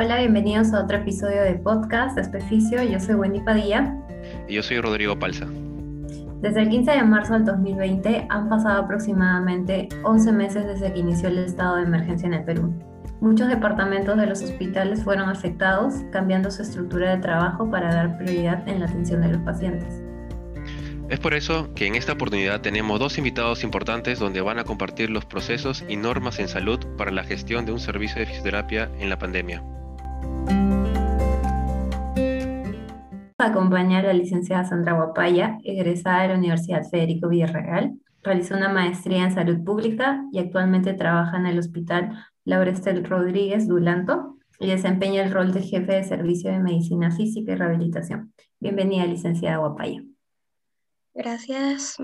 Hola, bienvenidos a otro episodio de podcast de Espeficio. Yo soy Wendy Padilla. Y yo soy Rodrigo Palza. Desde el 15 de marzo del 2020 han pasado aproximadamente 11 meses desde que inició el estado de emergencia en el Perú. Muchos departamentos de los hospitales fueron afectados, cambiando su estructura de trabajo para dar prioridad en la atención de los pacientes. Es por eso que en esta oportunidad tenemos dos invitados importantes donde van a compartir los procesos y normas en salud para la gestión de un servicio de fisioterapia en la pandemia. Acompañar a la licenciada Sandra Guapaya, egresada de la Universidad Federico Villarreal. Realizó una maestría en salud pública y actualmente trabaja en el Hospital Laurestel Rodríguez Dulanto y desempeña el rol de jefe de servicio de medicina física y rehabilitación. Bienvenida, licenciada Guapaya. Gracias.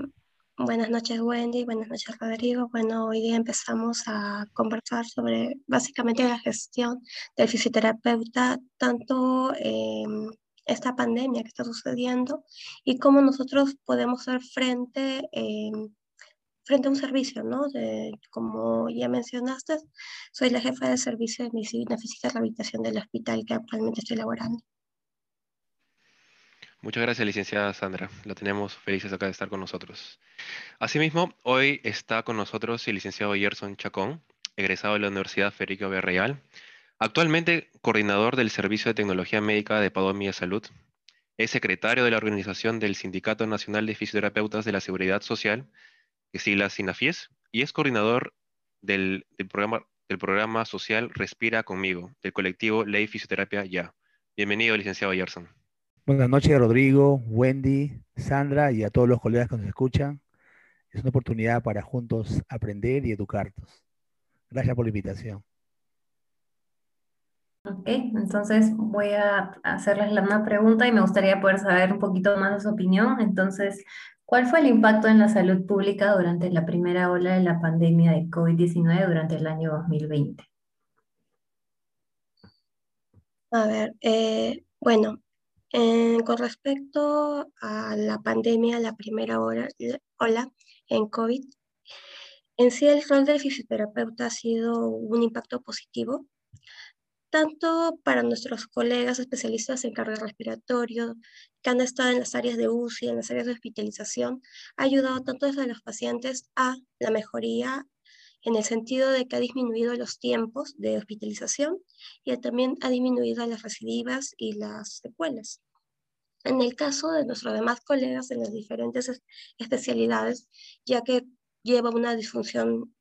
Buenas noches, Wendy. Buenas noches, Rodrigo. Bueno, hoy día empezamos a conversar sobre básicamente la gestión del fisioterapeuta, tanto en esta pandemia que está sucediendo y cómo nosotros podemos hacer frente, frente a un servicio, ¿no? De, como ya mencionaste, soy la jefa de servicio de medicina física y rehabilitación del hospital que actualmente estoy laborando. Muchas gracias, licenciada Sandra. La tenemos felices acá de estar con nosotros. Asimismo, hoy está con nosotros el licenciado Gerson Chacón, egresado de la Universidad Federico Villarreal, actualmente coordinador del Servicio de Tecnología Médica de Padomia Salud. Es secretario de la organización del Sindicato Nacional de Fisioterapeutas de la Seguridad Social, que sigla SINAFIES, y es coordinador del, programa, del programa social Respira Conmigo, del colectivo Ley Fisioterapia Ya. Bienvenido, licenciado Gerson. Buenas noches, Rodrigo, Wendy, Sandra y a todos los colegas que nos escuchan. Es una oportunidad para juntos aprender y educarnos. Gracias por la invitación. Ok, entonces voy a hacerles una pregunta y me gustaría poder saber un poquito más de su opinión. Entonces, ¿cuál fue el impacto en la salud pública durante la primera ola de la pandemia de COVID-19 durante el año 2020? A ver, eh, bueno, eh, con respecto a la pandemia, la primera hora, ola en COVID, en sí el rol del fisioterapeuta ha sido un impacto positivo, tanto para nuestros colegas especialistas en cardio respiratorio, que han estado en las áreas de UCI, en las áreas de hospitalización, ha ayudado tanto desde los pacientes a la mejoría en el sentido de que ha disminuido los tiempos de hospitalización y también ha disminuido las recidivas y las secuelas. En el caso de nuestros demás colegas en las diferentes especialidades, ya que lleva una disfunción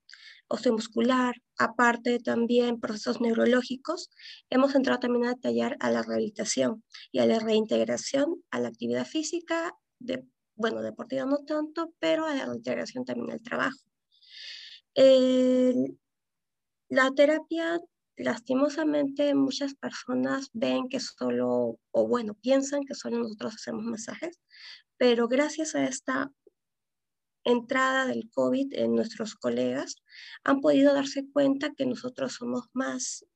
osteomuscular, aparte también procesos neurológicos, hemos entrado también a detallar a la rehabilitación y a la reintegración a la actividad física, de, bueno, deportiva no tanto, pero a la reintegración también al trabajo. La terapia lastimosamente muchas personas ven que solo, o bueno, piensan que solo nosotros hacemos masajes, pero gracias a esta entrada del COVID en nuestros colegas, han podido darse cuenta que nosotros somos más,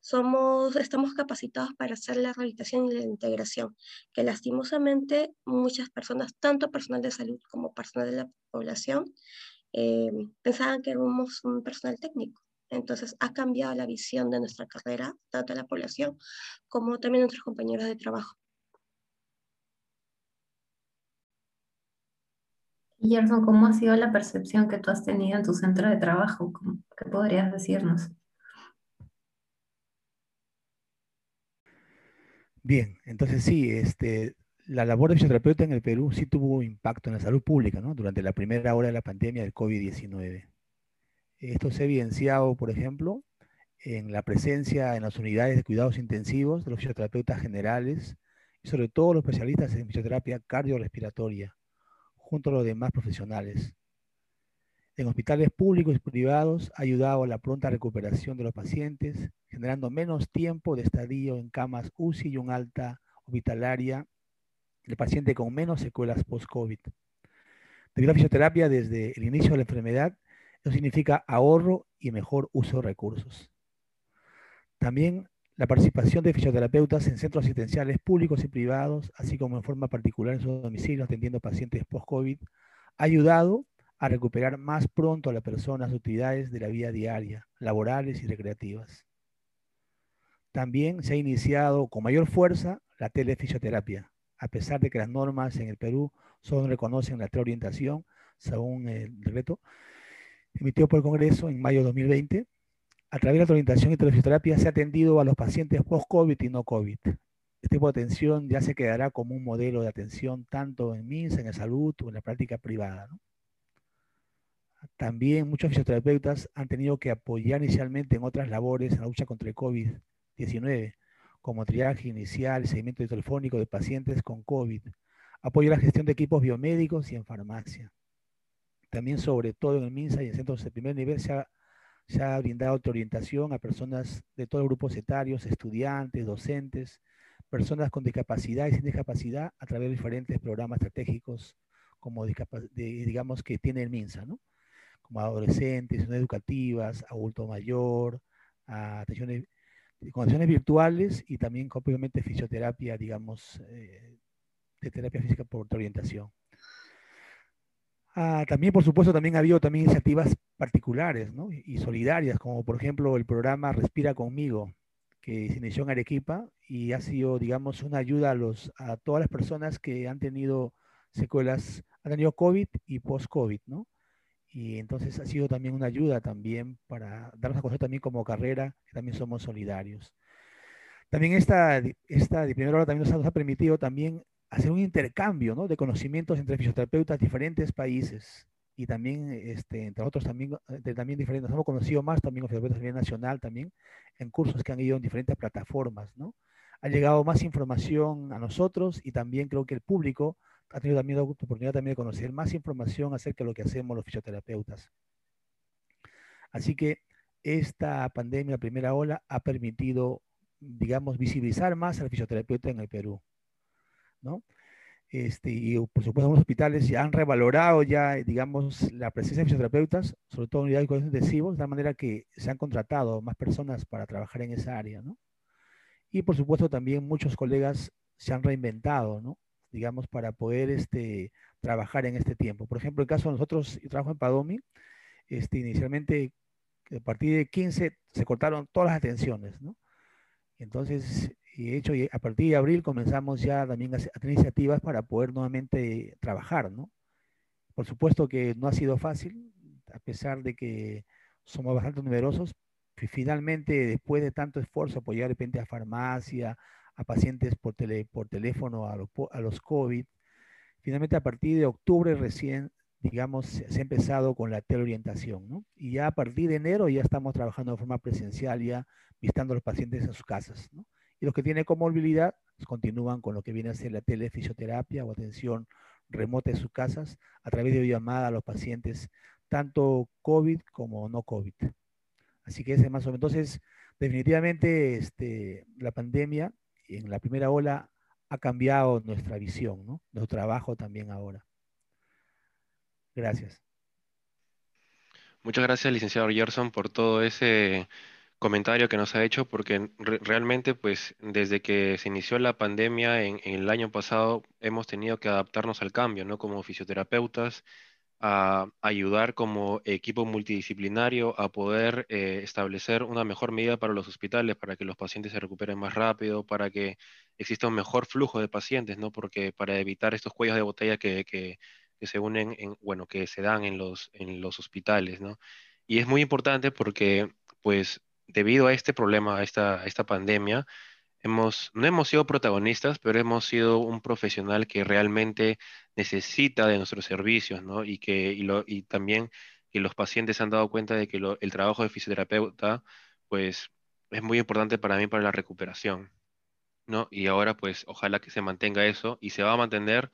somos, estamos capacitados para hacer la rehabilitación y la integración, que lastimosamente muchas personas, tanto personal de salud como personal de la población, eh, pensaban que éramos un personal técnico. Entonces ha cambiado la visión de nuestra carrera, tanto de la población como también de nuestros compañeros de trabajo. Gerson, ¿cómo ha sido la percepción que tú has tenido en tu centro de trabajo? ¿Qué podrías decirnos? Bien, entonces sí, este, la labor de fisioterapeuta en el Perú sí tuvo impacto en la salud pública, ¿no? Durante la primera hora de la pandemia del COVID-19. Esto se ha evidenciado, por ejemplo, en la presencia en las unidades de cuidados intensivos de los fisioterapeutas generales y sobre todo los especialistas en fisioterapia cardiorrespiratoria, junto a los demás profesionales. En hospitales públicos y privados ha ayudado a la pronta recuperación de los pacientes, generando menos tiempo de estadio en camas UCI y un alta hospitalaria del paciente con menos secuelas post-COVID. Debido a la fisioterapia desde el inicio de la enfermedad, eso significa ahorro y mejor uso de recursos. También la participación de fisioterapeutas en centros asistenciales públicos y privados, así como en forma particular en sus domicilios atendiendo pacientes post-COVID, ha ayudado a recuperar más pronto a la persona las utilidades de la vida diaria, laborales y recreativas. También se ha iniciado con mayor fuerza la telefisioterapia, a pesar de que las normas en el Perú solo reconocen la teleorientación, según el decreto emitido por el Congreso en mayo de 2020. A través de la teleorientación y telefisioterapia se ha atendido a los pacientes post-COVID y no COVID. Este tipo de atención ya se quedará como un modelo de atención tanto en MINSA, en la salud o en la práctica privada. También muchos fisioterapeutas han tenido que apoyar inicialmente en otras labores en la lucha contra el COVID-19, como triaje inicial, seguimiento telefónico de pacientes con COVID, apoyo a la gestión de equipos biomédicos y en farmacia. También, sobre todo en el MINSA y en centros de primer nivel, se ha, se ha brindado orientación a personas de todos los grupos etarios, estudiantes, docentes, personas con discapacidad y sin discapacidad a través de diferentes programas estratégicos como digamos que tiene el MINSA, ¿no? como adolescentes, educativas, adulto mayor, atenciones, condiciones virtuales y también obviamente fisioterapia, digamos, eh, de terapia física por orientación. Ah, también, por supuesto, también ha habido también iniciativas particulares y solidarias, como por ejemplo el programa Respira conmigo, que se inició en Arequipa y ha sido, digamos, una ayuda a, los, a todas las personas que han tenido secuelas, han tenido COVID y post-COVID, ¿no? Y entonces ha sido también una ayuda también para darnos a conocer también como carrera, que también somos solidarios. También esta, esta de primera hora también nos ha, permitido también hacer un intercambio ¿no? de conocimientos entre fisioterapeutas de diferentes países y también, este, entre otros, también, de, también diferentes, nos hemos conocido más también fisioterapeutas a nivel nacional también, en cursos que han ido en diferentes plataformas, ¿no? Ha llegado más información a nosotros y también creo que el público ha tenido también la oportunidad también de conocer más información acerca de lo que hacemos los fisioterapeutas. Así que esta pandemia, primera ola, ha permitido, digamos, visibilizar más al fisioterapeuta en el Perú. ¿no? Este, y por supuesto los hospitales ya han revalorado ya, digamos, la presencia de fisioterapeutas, sobre todo en unidades de cuidados intensivos, de tal manera que se han contratado más personas para trabajar en esa área, ¿no? Y por supuesto también muchos colegas se han reinventado, ¿no? Digamos, para poder este, trabajar en este tiempo. Por ejemplo, el caso de nosotros, yo trabajo en Padomi, este, inicialmente a partir de 15 se cortaron todas las atenciones, ¿no? Entonces, y hecho, a partir de abril comenzamos ya también a, tener iniciativas para poder nuevamente trabajar, ¿no? Por supuesto que no ha sido fácil, a pesar de que somos bastante numerosos, finalmente, después de tanto esfuerzo, apoyar de repente a farmacia, a pacientes por, tele, por teléfono a, a, los COVID. Finalmente, a partir de octubre recién, digamos, se, ha empezado con la teleorientación, ¿no? Y ya a partir de enero ya estamos trabajando de forma presencial, ya visitando a los pacientes en sus casas, ¿no? Y los que tienen comorbilidad pues, continúan con lo que viene a ser la telefisioterapia o atención remota en sus casas a través de llamada a los pacientes, tanto COVID como no COVID. Así que ese más o menos. Entonces, definitivamente este, la pandemia en la primera ola ha cambiado nuestra visión, ¿no? Nuestro trabajo también ahora. Gracias. Muchas gracias, licenciado Gerson, por todo ese comentario que nos ha hecho, porque realmente, pues, desde que se inició la pandemia en, en, el año pasado, hemos tenido que adaptarnos al cambio, ¿no? Como fisioterapeutas, a ayudar como equipo multidisciplinario a poder eh, establecer una mejor medida para los hospitales, para que los pacientes se recuperen más rápido, para que exista un mejor flujo de pacientes, ¿no? Porque para evitar estos cuellos de botella que, que, se unen, en, bueno, que se dan en los, en los hospitales, ¿no? Y es muy importante porque, pues, debido a este problema, a esta, a esta pandemia, hemos, no hemos sido protagonistas, pero hemos sido un profesional que realmente necesita de nuestros servicios, ¿no? Y que y lo, y también que los pacientes se han dado cuenta de que el trabajo de fisioterapeuta, pues, es muy importante para mí para la recuperación, ¿no? Y ahora, pues, ojalá que se mantenga eso y se va a mantener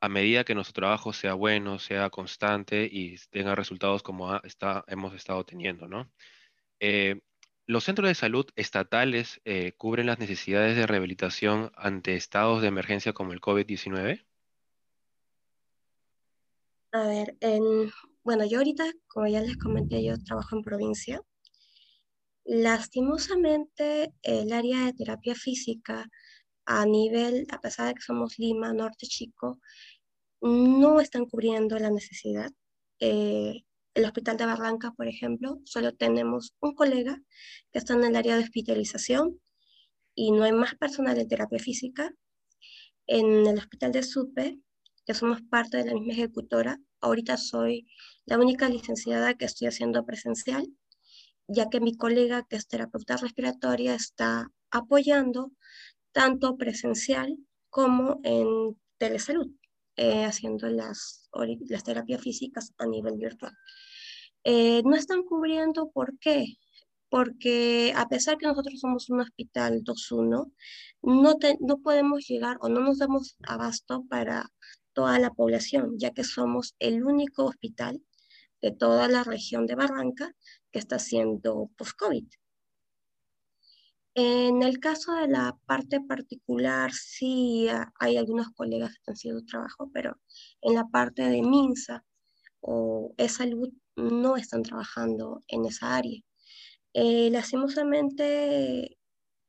a medida que nuestro trabajo sea bueno, sea constante y tenga resultados como está, hemos estado teniendo, ¿no? Eh, ¿Los centros de salud estatales eh, cubren las necesidades de rehabilitación ante estados de emergencia como el COVID-19? A ver, bueno, yo ahorita, como ya les comenté, yo trabajo en provincia. Lastimosamente, el área de terapia física a nivel, a pesar de que somos Lima, Norte Chico, no están cubriendo la necesidad. Eh, el Hospital de Barranca, por ejemplo, solo tenemos un colega que está en el área de hospitalización y no hay más personal de terapia física, en el hospital de SUPE, que somos parte de la misma ejecutora, ahorita soy la única licenciada que estoy haciendo presencial, ya que mi colega que es terapeuta respiratoria está apoyando tanto presencial como en telesalud, eh, haciendo las, terapias físicas a nivel virtual. Eh, no están cubriendo, ¿por qué? Porque a pesar que nosotros somos un hospital 2.1, no, no podemos llegar o no nos damos abasto para toda la población, ya que somos el único hospital de toda la región de Barranca que está haciendo post-COVID. En el caso de la parte particular, sí hay algunos colegas que están haciendo trabajo, pero en la parte de MINSA o e-salud no están trabajando en esa área. Eh, lastimosamente,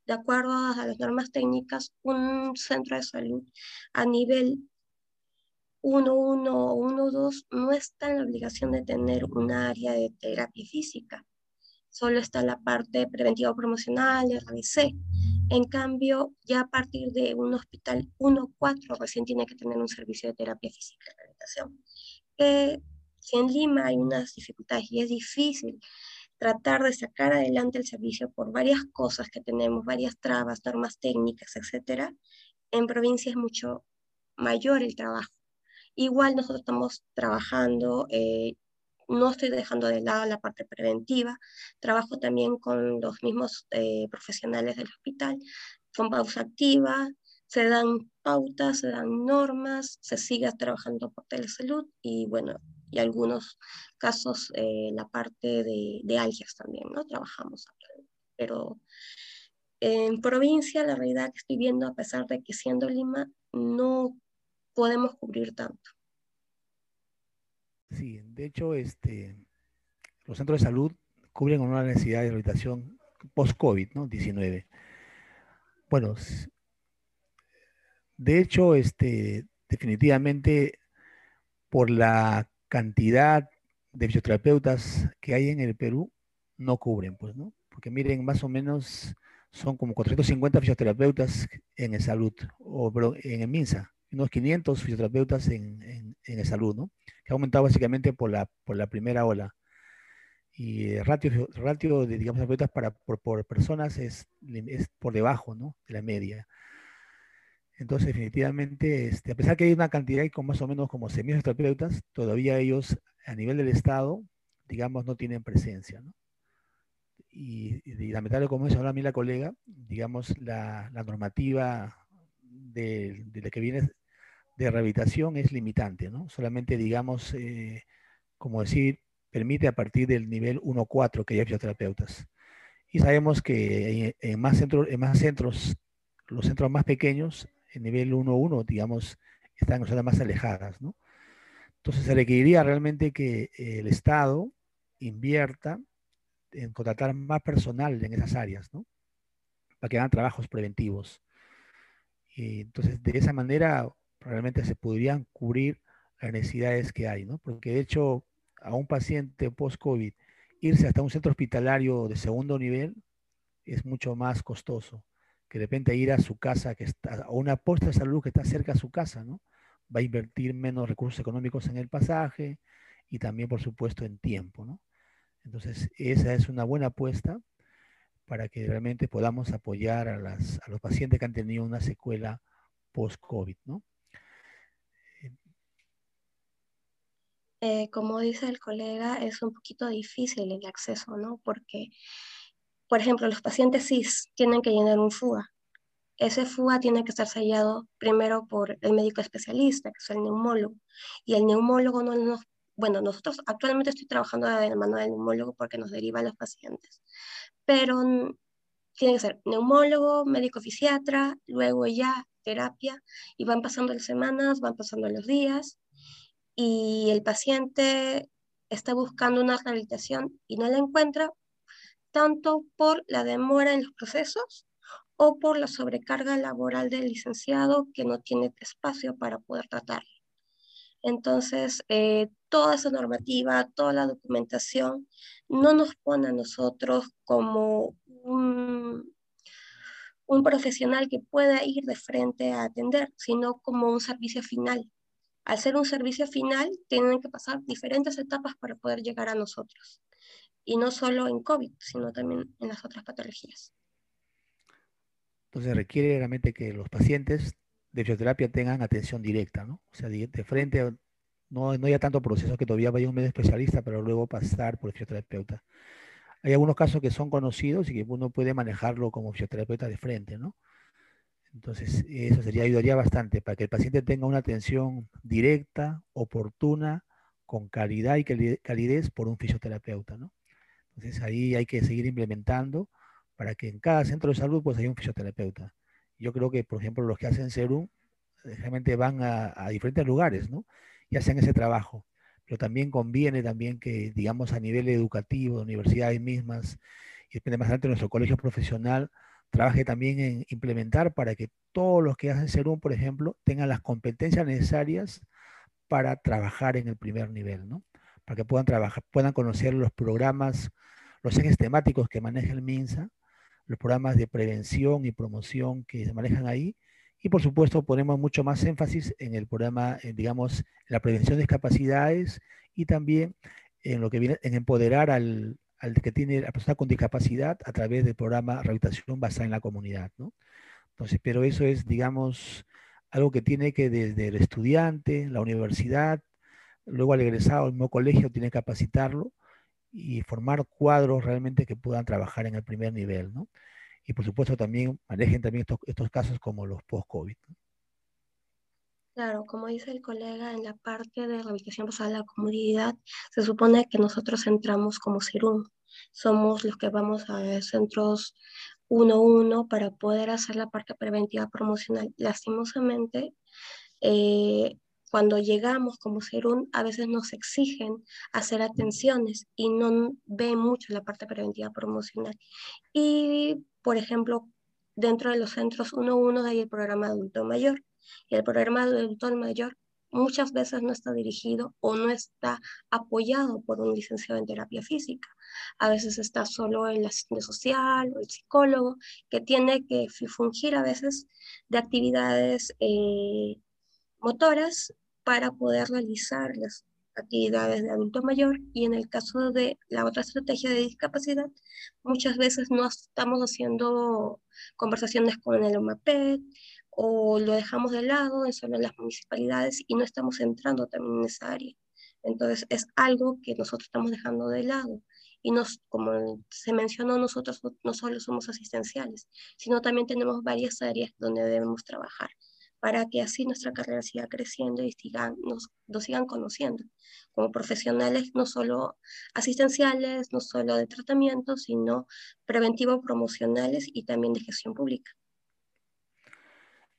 de acuerdo a las normas técnicas, un centro de salud a nivel 1.1 o 1.2 no está en la obligación de tener un área de terapia física. Solo está la parte preventiva promocional, RBC. En cambio, ya a partir de un hospital 1.4 recién tiene que tener un servicio de terapia física y rehabilitación. Que si en Lima hay unas dificultades y es difícil tratar de sacar adelante el servicio por varias cosas que tenemos, varias trabas, normas técnicas, etcétera, en provincia es mucho mayor el trabajo. Igual nosotros estamos trabajando, eh, no estoy dejando de lado la parte preventiva, trabajo también con los mismos eh, profesionales del hospital, con pausa activa, se dan pautas, se dan normas, se sigue trabajando por telesalud y bueno, y algunos casos eh, la parte de, de algias también, ¿no? Trabajamos, pero en provincia la realidad que estoy viendo, a pesar de que siendo Lima, no podemos cubrir tanto. Sí, de hecho, este, los centros de salud cubren una necesidad de rehabilitación post-COVID, ¿no? 19. Bueno, de hecho, este, definitivamente, por la cantidad de fisioterapeutas que hay en el Perú, no cubren, pues, ¿no? Porque miren, más o menos son como 450 fisioterapeutas en el salud, o en el MINSA, unos 500 fisioterapeutas en, en, en salud, ¿no? Que ha aumentado básicamente por la, por la primera ola. Y el ratio, ratio de, digamos, terapeutas para, por, personas es, es por debajo, ¿no? De la media. Entonces, definitivamente, este, a pesar que hay una cantidad con más o menos como terapeutas, todavía ellos, a nivel del Estado, digamos, no tienen presencia, ¿no? Y, y lamentable, como ahora a mí la colega, digamos, la, la normativa de, de, la que viene de rehabilitación es limitante, ¿no? Solamente, digamos, eh, como decir, permite a partir del nivel 1-4 que haya fisioterapeutas. Y sabemos que en, más centros, en más centros, los centros más pequeños, en nivel 1-1, digamos, están en zonas más alejadas, ¿no? Entonces se requeriría realmente que el Estado invierta en contratar más personal en esas áreas, ¿no? Para que hagan trabajos preventivos. Y entonces, de esa manera, realmente se podrían cubrir las necesidades que hay, ¿no? Porque de hecho, a un paciente post-COVID, irse hasta un centro hospitalario de segundo nivel es mucho más costoso que de repente ir a su casa, que está, a una posta de salud que está cerca a su casa, ¿no? Va a invertir menos recursos económicos en el pasaje y también, por supuesto, en tiempo, ¿no? Entonces, esa es una buena apuesta para que realmente podamos apoyar a, a los pacientes que han tenido una secuela post-COVID, ¿no? Eh, como dice el colega, es un poquito difícil el acceso, ¿no? Porque, por ejemplo, los pacientes CIS tienen que llenar un FUA. Ese FUA tiene que estar sellado primero por el médico especialista, que es el neumólogo, y el neumólogo no nos... Bueno, nosotros actualmente estoy trabajando de mano del neumólogo porque nos deriva a los pacientes, pero tiene que ser neumólogo, médico fisiatra, luego ya terapia, y van pasando las semanas, van pasando los días, y el paciente está buscando una rehabilitación y no la encuentra, tanto por la demora en los procesos o por la sobrecarga laboral del licenciado que no tiene espacio para poder tratarlo. Entonces, eh, toda esa normativa, toda la documentación, no nos pone a nosotros como un, un profesional que pueda ir de frente a atender, sino como un servicio final. Al ser un servicio final, tienen que pasar diferentes etapas para poder llegar a nosotros. Y no solo en COVID, sino también en las otras patologías. Entonces requiere realmente que los pacientes de fisioterapia tengan atención directa, ¿no? O sea, de, frente, no, no haya tanto proceso que todavía vaya un medio especialista, pero luego pasar por el fisioterapeuta. Hay algunos casos que son conocidos y que uno puede manejarlo como fisioterapeuta de frente, ¿no? Entonces, eso sería, ayudaría bastante para que el paciente tenga una atención directa, oportuna, con calidad y calidez por un fisioterapeuta, ¿no? Entonces, ahí hay que seguir implementando para que en cada centro de salud pues haya un fisioterapeuta. Yo creo que, por ejemplo, los que hacen Serum eh, realmente van a, a diferentes lugares, ¿no? Y hacen ese trabajo pero también conviene también que, digamos, a nivel educativo, de universidades mismas, y más adelante nuestro colegio profesional, trabaje también en implementar para que todos los que hacen Serum, por ejemplo, tengan las competencias necesarias para trabajar en el primer nivel, ¿no? Para que puedan trabajar, puedan conocer los programas, los ejes temáticos que maneja el MINSA, los programas de prevención y promoción que se manejan ahí, y por supuesto ponemos mucho más énfasis en el programa, digamos, la prevención de discapacidades y también en lo que viene, en empoderar al, al que tiene la persona con discapacidad a través del programa Rehabilitación basada en la comunidad, ¿no? Entonces, pero eso es, digamos, algo que tiene que desde el estudiante, la universidad, luego al egresado, el mismo colegio tiene que capacitarlo y formar cuadros realmente que puedan trabajar en el primer nivel, ¿no? y por supuesto también manejen también estos, casos como los post-COVID. Claro, como dice el colega, en la parte de rehabilitación basada en la comunidad, se supone que nosotros entramos como CIRUM. Somos los que vamos a centros 1-1 para poder hacer la parte preventiva promocional. Lastimosamente, eh, cuando llegamos como CIRUM, a veces nos exigen hacer atenciones y no ven mucho la parte preventiva promocional. Y por ejemplo, dentro de los centros 1.1 hay el programa adulto mayor. El programa adulto mayor muchas veces no está dirigido o no está apoyado por un licenciado en terapia física. A veces está solo el asistente social o el psicólogo que tiene que fungir a veces de actividades eh, motoras para poder realizar las actividades de adulto mayor y en el caso de la otra estrategia de discapacidad, muchas veces no estamos haciendo conversaciones con el OMAPET o lo dejamos de lado en solo las municipalidades y no estamos entrando también en esa área. Entonces es algo que nosotros estamos dejando de lado. Y nos, como se mencionó, nosotros no solo somos asistenciales, sino también tenemos varias áreas donde debemos trabajar para que así nuestra carrera siga creciendo y sigan, nos, sigan conociendo como profesionales, no solo asistenciales, no solo de tratamiento, sino preventivo promocionales y también de gestión pública.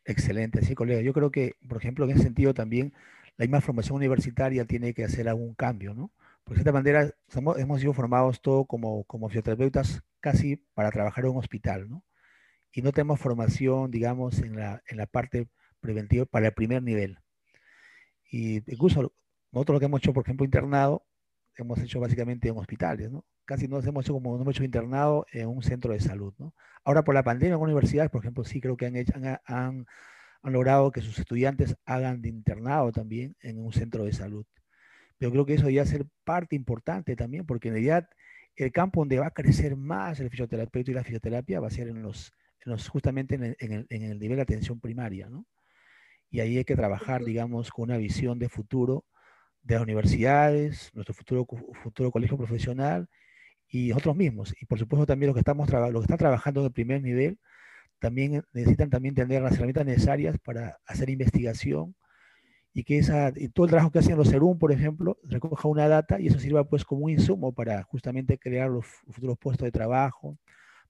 Excelente, sí, colega. Yo creo que, por ejemplo, en ese sentido también la misma formación universitaria tiene que hacer algún cambio, ¿no? Porque de esta manera hemos sido formados todos como, como fisioterapeutas casi para trabajar en un hospital, ¿no? Y no tenemos formación, digamos, en la, en la parte preventivo para el primer nivel. Y incluso nosotros lo que hemos hecho, por ejemplo, internado, hemos hecho básicamente en hospitales, ¿no? Casi no hemos hecho como no hemos hecho internado en un centro de salud, ¿no? Ahora por la pandemia en universidades, por ejemplo, sí creo que han, hecho, han, han, logrado que sus estudiantes hagan de internado también en un centro de salud. Pero creo que eso ya ser parte importante también, porque en realidad el campo donde va a crecer más el fisioterapeuta y la fisioterapia va a ser en los, en los justamente en el, en, el, en el nivel de atención primaria, ¿no? y ahí hay que trabajar, digamos, con una visión de futuro de las universidades, nuestro futuro, futuro colegio profesional y nosotros mismos. Y por supuesto también los que, estamos los que están trabajando en el primer nivel también necesitan también tener las herramientas necesarias para hacer investigación y que esa, y todo el trabajo que hacen los CERUM, por ejemplo, recoja una data y eso sirva pues como un insumo para justamente crear los futuros puestos de trabajo,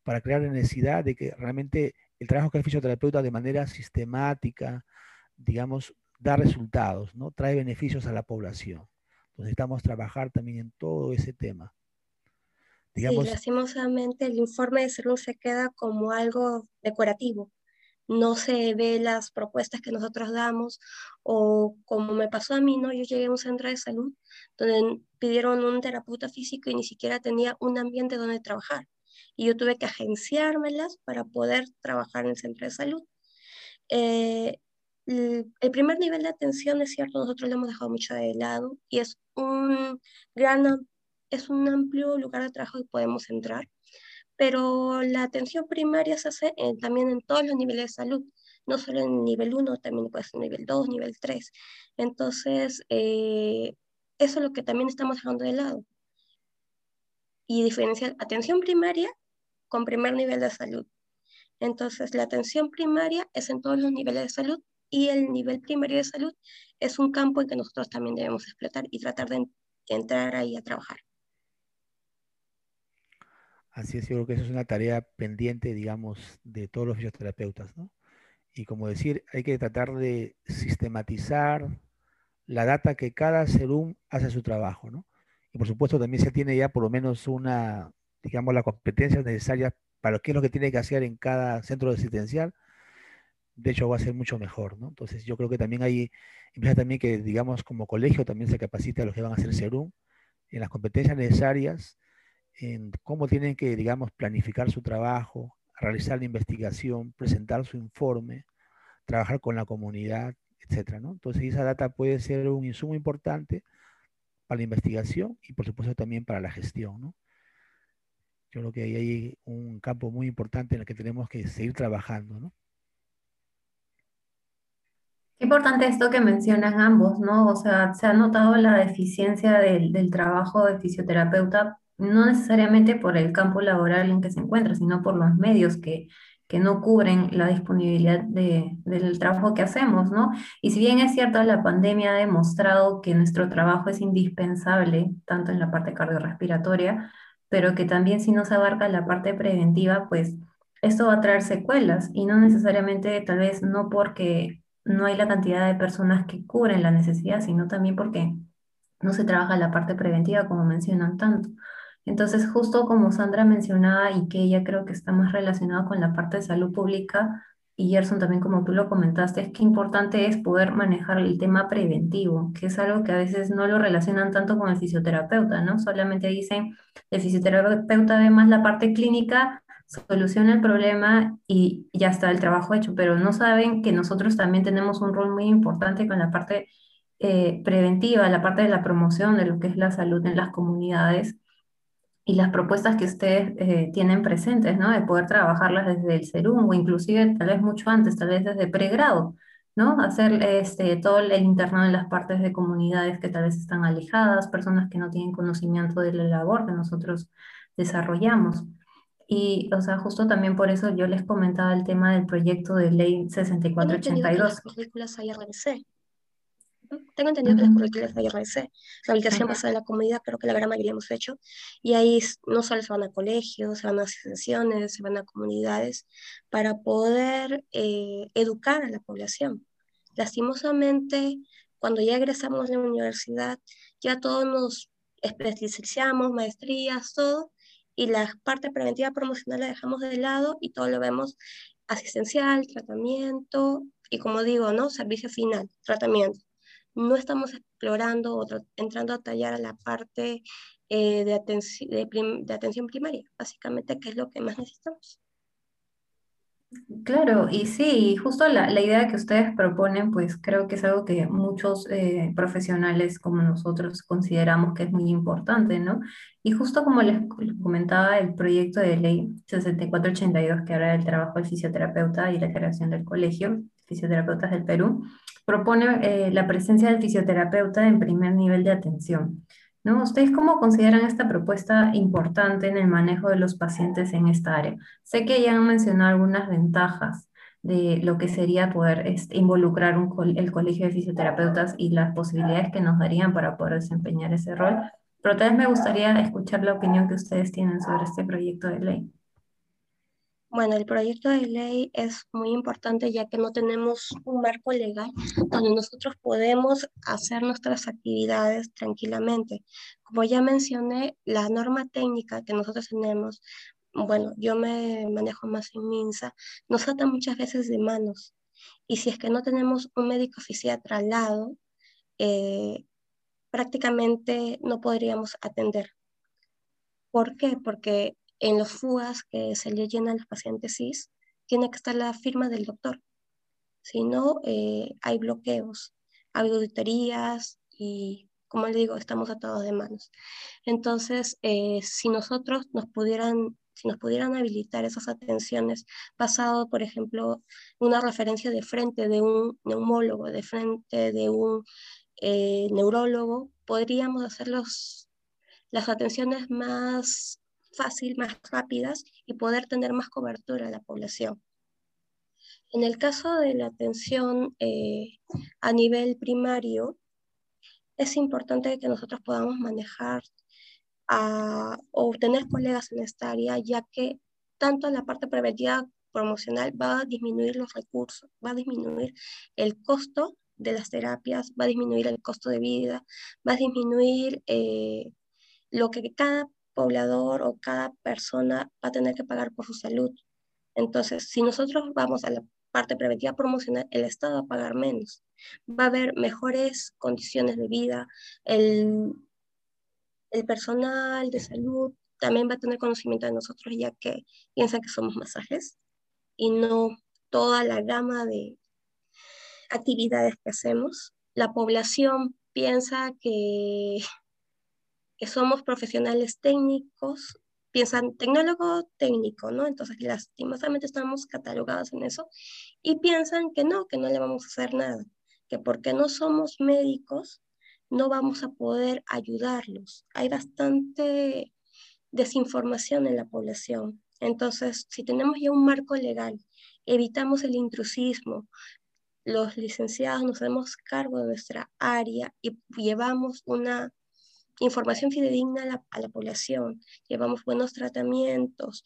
para crear la necesidad de que realmente el trabajo que el fisioterapeuta de manera sistemática, digamos, da resultados, ¿no? Trae beneficios a la población. Entonces necesitamos trabajar también en todo ese tema. Digamos, sí, lastimosamente el informe de salud se queda como algo decorativo. No se ve las propuestas que nosotros damos o como me pasó a mí, ¿no? Yo llegué a un centro de salud donde pidieron un terapeuta físico y ni siquiera tenía un ambiente donde trabajar. y yo tuve que agenciármelas para poder trabajar en el centro de salud. Eh, el primer nivel de atención, es cierto, nosotros lo hemos dejado mucho de lado y es un gran, es un amplio lugar de trabajo que podemos entrar, pero la atención primaria se hace también en todos los niveles de salud, no solo en nivel 1, también puede ser nivel 2, nivel 3. Entonces, eh, eso es lo que también estamos dejando de lado. Y diferenciar atención primaria con primer nivel de salud. Entonces, la atención primaria es en todos los niveles de salud y el nivel primario de salud es un campo en que nosotros también debemos explotar y tratar de entrar ahí a trabajar. Así es, yo creo que eso es una tarea pendiente, digamos, de todos los fisioterapeutas, ¿no? Y como decir, hay que tratar de sistematizar la data que cada serum hace su trabajo, ¿no? Y por supuesto también se tiene ya por lo menos una, digamos, las competencias necesarias para qué es lo que tiene que hacer en cada centro asistencial de hecho va a ser mucho mejor, ¿no? Entonces yo creo que también hay, empieza también que, digamos, como colegio también se capacita a los que van a hacer SERUM en las competencias necesarias, en cómo tienen que, digamos, planificar su trabajo, realizar la investigación, presentar su informe, trabajar con la comunidad, etcétera, ¿no? Entonces esa data puede ser un insumo importante para la investigación y por supuesto también para la gestión. Yo creo que hay un campo muy importante en el que tenemos que seguir trabajando, ¿no? Qué importante esto que mencionan ambos, ¿no? O sea, se ha notado la deficiencia del trabajo de fisioterapeuta, no necesariamente por el campo laboral en que se encuentra, sino por los medios que, que no cubren la disponibilidad de, del trabajo que hacemos, ¿no? Y si bien es cierto, la pandemia ha demostrado que nuestro trabajo es indispensable, tanto en la parte cardiorrespiratoria, pero que también si no se abarca la parte preventiva, pues esto va a traer secuelas y no necesariamente, tal vez no porque no hay la cantidad de personas que cubren la necesidad, sino también porque no se trabaja la parte preventiva como mencionan tanto. Entonces, justo como Sandra mencionaba y que ella creo que está más relacionada con la parte de salud pública, y Gerson también como tú lo comentaste, es que importante es poder manejar el tema preventivo, que es algo que a veces no lo relacionan tanto con el fisioterapeuta, ¿no? Solamente dicen, el fisioterapeuta ve más la parte clínica soluciona el problema y ya está el trabajo hecho, pero no saben que nosotros también tenemos un rol muy importante con la parte eh, preventiva, la parte de la promoción de lo que es la salud en las comunidades y las propuestas que ustedes eh, tienen presentes, ¿no? De poder trabajarlas desde el CERUM o inclusive tal vez mucho antes, tal vez desde pregrado, ¿no? Hacer este, todo el internado en las partes de comunidades que tal vez están alejadas, personas que no tienen conocimiento de la labor que nosotros desarrollamos. Y, o sea, justo también por eso yo les comentaba el tema del proyecto de ley 6482. Tengo entendido que las Tengo entendido que las currículas IRBC, rehabilitación basada en la comunidad, creo que la gran mayoría hemos hecho. Y ahí no solo se van a colegios, se van a asociaciones, se van a comunidades para poder eh, educar a la población. Lastimosamente, cuando ya egresamos de la universidad, ya todos nos especializamos, maestrías, todo, y la parte preventiva promocional la dejamos de lado y todo lo vemos asistencial, tratamiento y como digo, ¿no? Servicio final, tratamiento. No estamos explorando o entrando a tallar a la parte eh, de, de atención primaria, básicamente, que es lo que más necesitamos. Claro, y sí, justo la, idea que ustedes proponen, pues creo que es algo que muchos eh, profesionales como nosotros consideramos que es muy importante, ¿no? Y justo como les comentaba, el proyecto de ley 6482 que habla del trabajo del fisioterapeuta y la creación del colegio, Fisioterapeutas del Perú, propone eh, la presencia del fisioterapeuta en primer nivel de atención. ¿no? ¿Ustedes cómo consideran esta propuesta importante en el manejo de los pacientes en esta área? Sé que ya han mencionado algunas ventajas de lo que sería poder este, involucrar el colegio de fisioterapeutas y las posibilidades que nos darían para poder desempeñar ese rol, pero tal vez me gustaría escuchar la opinión que ustedes tienen sobre este proyecto de ley. Bueno, el proyecto de ley es muy importante ya que no tenemos un marco legal donde nosotros podemos hacer nuestras actividades tranquilamente. Como ya mencioné, la norma técnica que nosotros tenemos, bueno, yo me manejo más en MINSA, nos ata muchas veces de manos. Y si es que no tenemos un médico fisiatra al lado, eh, prácticamente no podríamos atender. ¿Por qué? Porque en los FUAS que se le llenan a los pacientes CIS, tiene que estar la firma del doctor. Si no, eh, hay bloqueos, hay auditorías y, como le digo, estamos atados de manos. Entonces, eh, si nosotros nos pudieran si nos pudieran habilitar esas atenciones basado, por ejemplo, una referencia de frente de un neumólogo, de frente de un eh, neurólogo, podríamos hacer las atenciones más fácil, más rápidas y poder tener más cobertura a la población. En el caso de la atención eh, a nivel primario, es importante que nosotros podamos manejar o tener colegas en esta área, ya que tanto la parte preventiva promocional va a disminuir los recursos, va a disminuir el costo de las terapias, va a disminuir el costo de vida, va a disminuir eh, lo que cada poblador o cada persona va a tener que pagar por su salud. Entonces, si nosotros vamos a la parte preventiva promocional, el Estado va a pagar menos. Va a haber mejores condiciones de vida, el, el personal de salud también va a tener conocimiento de nosotros, ya que piensa que somos masajes y no toda la gama de actividades que hacemos. La población piensa que que somos profesionales técnicos, piensan tecnólogo técnico, ¿no? Entonces, lastimosamente estamos catalogados en eso y piensan que no, que no le vamos a hacer nada, que porque no somos médicos no vamos a poder ayudarlos. Hay bastante desinformación en la población. Entonces, si tenemos ya un marco legal, evitamos el intrusismo, los licenciados nos hacemos cargo de nuestra área y llevamos una información fidedigna a la, población, llevamos buenos tratamientos,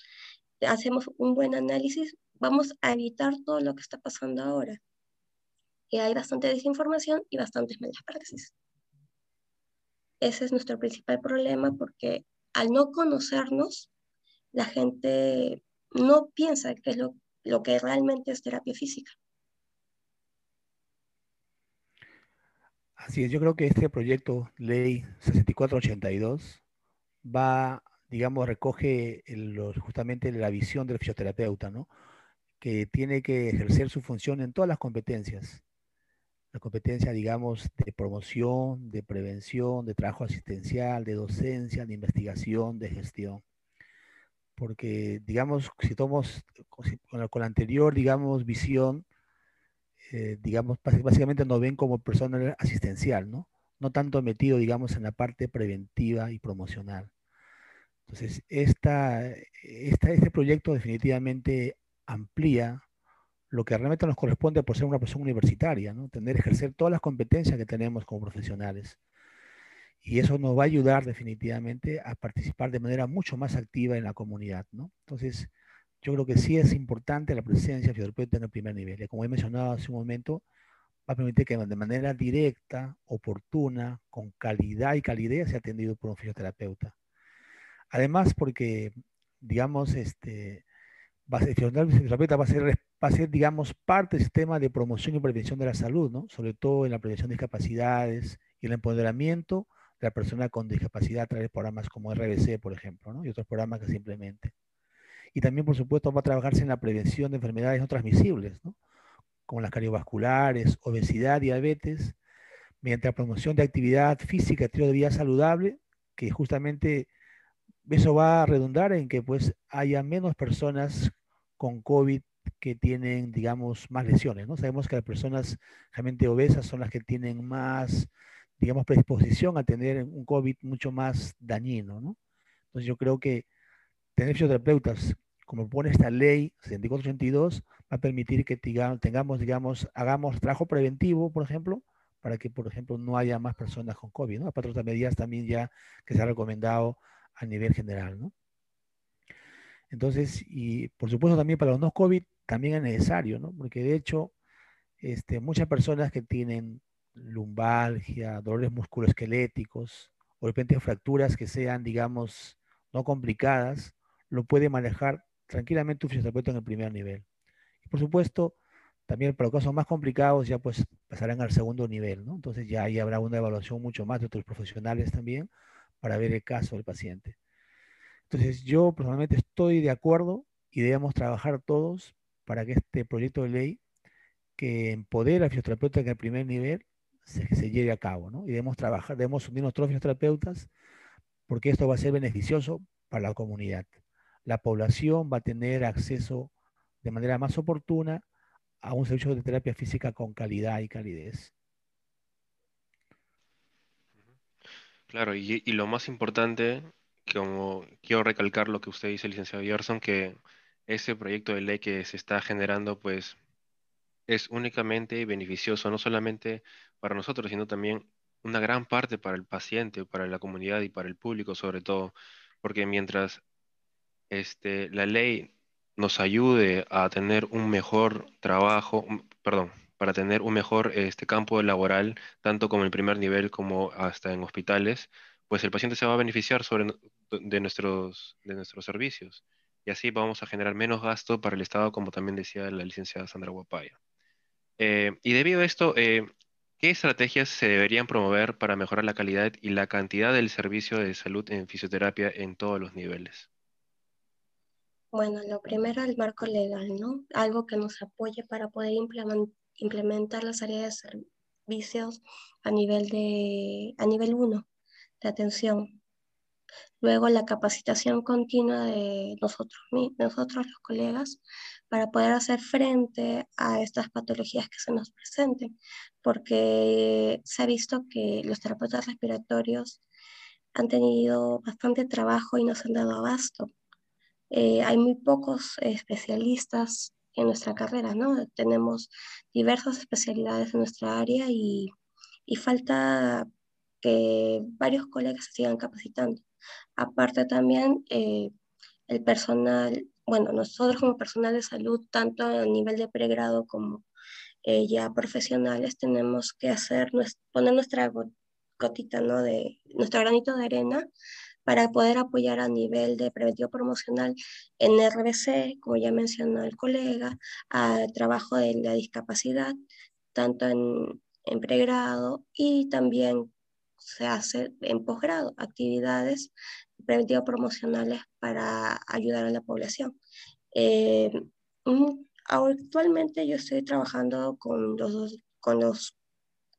hacemos un buen análisis, vamos a evitar todo lo que está pasando ahora. Que hay bastante desinformación y bastantes malas praxis. Ese es nuestro principal problema porque al no conocernos, la gente no piensa que es lo que realmente es terapia física. Así es, yo creo que este proyecto, ley 6482, va, digamos, recoge justamente la visión del fisioterapeuta, ¿no? Que tiene que ejercer su función en todas las competencias. La competencia, digamos, de promoción, de prevención, de trabajo asistencial, de docencia, de investigación, de gestión. Porque, digamos, si tomamos con la, anterior, digamos, visión, eh, digamos, básicamente nos ven como personal asistencial, ¿no? No tanto metido, digamos, en la parte preventiva y promocional. Entonces, esta, este proyecto definitivamente amplía lo que realmente nos corresponde por ser una persona universitaria, ¿no? Tener, ejercer todas las competencias que tenemos como profesionales. Y eso nos va a ayudar definitivamente a participar de manera mucho más activa en la comunidad, ¿no? Entonces, yo creo que sí es importante la presencia del fisioterapeuta en el primer nivel. Y como he mencionado hace un momento, va a permitir que de manera directa, oportuna, con calidad y calidez sea atendido por un fisioterapeuta. Además, porque, digamos, este, va a ser, el fisioterapeuta va a ser, va a ser, digamos, parte del sistema de promoción y prevención de la salud, ¿no? Sobre todo en la prevención de discapacidades y el empoderamiento de la persona con discapacidad a través de programas como RBC, por ejemplo, ¿no? Y otros programas que simplemente. Y también, por supuesto, va a trabajarse en la prevención de enfermedades no transmisibles, como las cardiovasculares, obesidad, diabetes, mediante la promoción de actividad física, estilo de vida saludable, que justamente eso va a redundar en que pues haya menos personas con COVID que tienen, digamos, más lesiones, ¿no? Sabemos que las personas realmente obesas son las que tienen más, digamos, predisposición a tener un COVID mucho más dañino, ¿no? Entonces yo creo que tener fisioterapeutas, como pone esta ley 6482, va a permitir que tengamos, digamos, hagamos trabajo preventivo, por ejemplo, para que, por ejemplo, no haya más personas con COVID, ¿no? Para otras medidas también ya que se ha recomendado a nivel general, ¿no? Entonces, y por supuesto también para los no COVID también es necesario, ¿no? Porque de hecho, este, muchas personas que tienen lumbalgia, dolores musculoesqueléticos, o de repente fracturas que sean, digamos, no complicadas, lo puede manejar tranquilamente un fisioterapeuta en el primer nivel. Y por supuesto, también para los casos más complicados ya pues pasarán al segundo nivel, ¿no? Entonces ya ahí habrá una evaluación mucho más de otros profesionales también para ver el caso del paciente. Entonces yo personalmente estoy de acuerdo y debemos trabajar todos para que este proyecto de ley que empodera a fisioterapeuta en el primer nivel se, se lleve a cabo, ¿no? Y debemos trabajar, debemos unirnos todos los fisioterapeutas porque esto va a ser beneficioso para la comunidad. La población va a tener acceso de manera más oportuna a un servicio de terapia física con calidad y calidez. Claro, y, lo más importante, como quiero recalcar lo que usted dice, licenciado Gerson, que ese proyecto de ley que se está generando, pues es únicamente beneficioso, no solamente para nosotros, sino también una gran parte para el paciente, para la comunidad y para el público sobre todo, porque mientras este, la ley nos ayude a tener un mejor trabajo, perdón, para tener un mejor este, campo laboral, tanto como en el primer nivel como hasta en hospitales, pues el paciente se va a beneficiar sobre, de, nuestros, de nuestros servicios. Y así vamos a generar menos gasto para el Estado, como también decía la licenciada Sandra Guapaya. Eh, y debido a esto, eh, ¿qué estrategias se deberían promover para mejorar la calidad y la cantidad del servicio de salud en fisioterapia en todos los niveles? Bueno, lo primero, el marco legal, ¿no? Algo que nos apoye para poder implementar las áreas de servicios a nivel de, a nivel 1 de atención. Luego, la capacitación continua de nosotros, nosotros los colegas para poder hacer frente a estas patologías que se nos presenten, porque se ha visto que los terapeutas respiratorios han tenido bastante trabajo y no se han dado abasto. Eh, hay muy pocos especialistas en nuestra carrera, ¿no? Tenemos diversas especialidades en nuestra área y, y falta que varios colegas se sigan capacitando. Aparte también eh, el personal, bueno, nosotros como personal de salud, tanto a nivel de pregrado como eh, ya profesionales, tenemos que hacer, poner nuestra gotita, ¿no? De, nuestro granito de arena para poder apoyar a nivel de preventivo promocional en RBC, como ya mencionó el colega, al trabajo de la discapacidad, tanto en, en pregrado y también se hace en posgrado, actividades preventivas promocionales para ayudar a la población. Eh, actualmente yo estoy trabajando con los, con los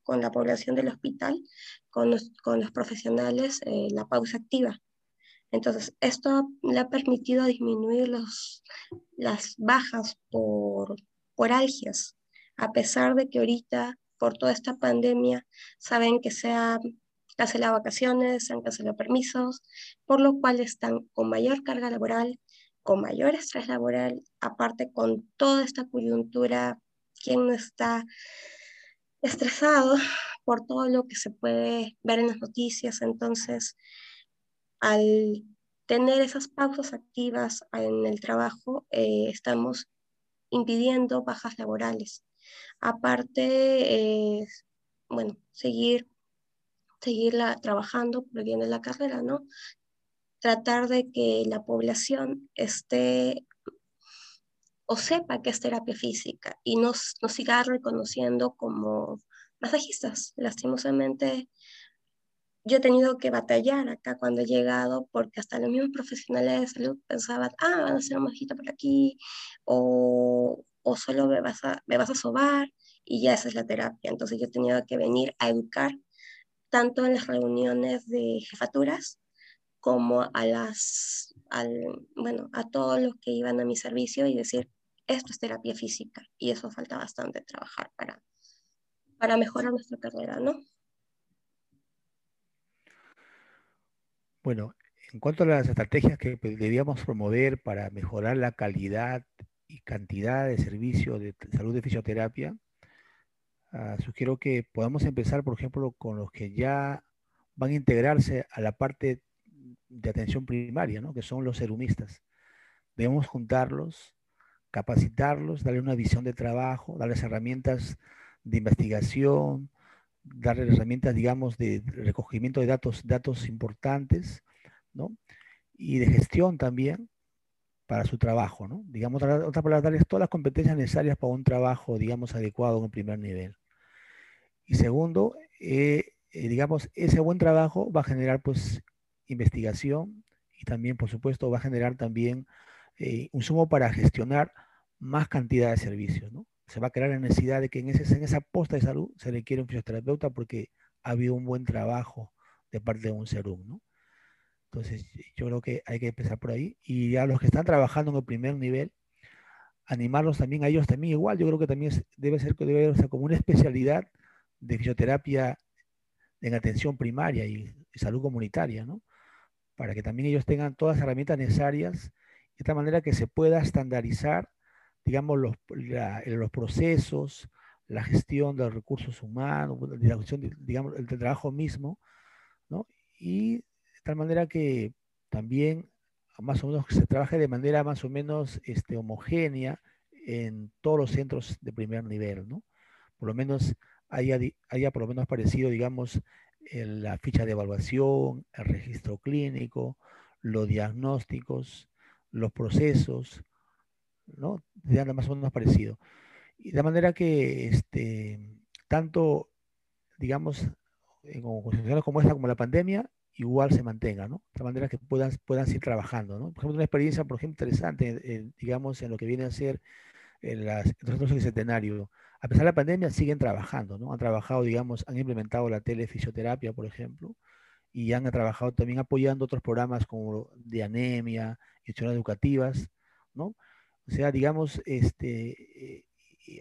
con la población del hospital, con los, con los profesionales, eh, la pausa activa. Entonces, esto le ha permitido disminuir los, las bajas por, por algias, a pesar de que ahorita, por toda esta pandemia, saben que se han cancelado vacaciones, se han cancelado permisos, por lo cual están con mayor carga laboral, con mayor estrés laboral, aparte con toda esta coyuntura, ¿quién no está estresado por todo lo que se puede ver en las noticias. Entonces, al tener esas pausas activas en el trabajo, eh, estamos impidiendo bajas laborales. Aparte, bueno, seguir, seguirla trabajando por bien de la carrera, ¿no? Tratar de que la población esté o sepa que es terapia física y nos, nos siga reconociendo como masajistas. Lastimosamente, yo he tenido que batallar acá cuando he llegado porque hasta los mismos profesionales de salud pensaban, ah, van a hacer un masajista por aquí o, o solo me vas, a, me vas a sobar y ya esa es la terapia. Entonces yo he tenido que venir a educar tanto en las reuniones de jefaturas como a las, al, bueno, a todos los que iban a mi servicio y decir, esto es terapia física y eso falta bastante trabajar para, para mejorar nuestra carrera, ¿no? Bueno, en cuanto a las estrategias que debíamos promover para mejorar la calidad y cantidad de servicio de salud de fisioterapia, uh, sugiero que podamos empezar, por ejemplo, con los que ya van a integrarse a la parte de atención primaria, ¿no? que son los serumistas. Debemos juntarlos, capacitarlos, darle una visión de trabajo, darles herramientas de investigación, darles herramientas, digamos, de recogimiento de datos, datos importantes, ¿no? Y de gestión también para su trabajo, ¿no? Digamos, otra palabra, darles todas las competencias necesarias para un trabajo, digamos, adecuado en el primer nivel. Y segundo, eh, eh, digamos, ese buen trabajo va a generar, pues, investigación y también, por supuesto, va a generar también eh, un sumo para gestionar más cantidad de servicios, ¿no? Se va a crear la necesidad de que en, ese, en esa posta de salud se requiere un fisioterapeuta porque ha habido un buen trabajo de parte de un serum, ¿no? Entonces, yo creo que hay que empezar por ahí. Y a los que están trabajando en el primer nivel, animarlos también a ellos también igual. Yo creo que también debe ser debe ser como una especialidad de fisioterapia en atención primaria y, salud comunitaria, ¿no? Para que también ellos tengan todas las herramientas necesarias de tal manera que se pueda estandarizar, digamos, los, los procesos, la gestión de los recursos humanos, la gestión, digamos, el trabajo mismo, ¿no? Y de tal manera que también más o menos se trabaje de manera más o menos este, homogénea en todos los centros de primer nivel, ¿no? Por lo menos haya, haya por lo menos aparecido, digamos, la ficha de evaluación, el registro clínico, los diagnósticos, los procesos, ¿no? De más o menos parecido. Y de manera que, este, tanto, digamos, en situaciones como esta, como la pandemia, igual se mantenga, ¿no? De manera que puedan, puedan seguir trabajando, ¿no? Por ejemplo, una experiencia, por ejemplo, interesante, digamos, en lo que viene a ser en las, nosotros el centenario. A pesar de la pandemia, siguen trabajando, ¿no? Han trabajado, digamos, han implementado la telefisioterapia, por ejemplo, y han trabajado también apoyando otros programas como de anemia, y educativas, ¿no? O sea, digamos, este, eh,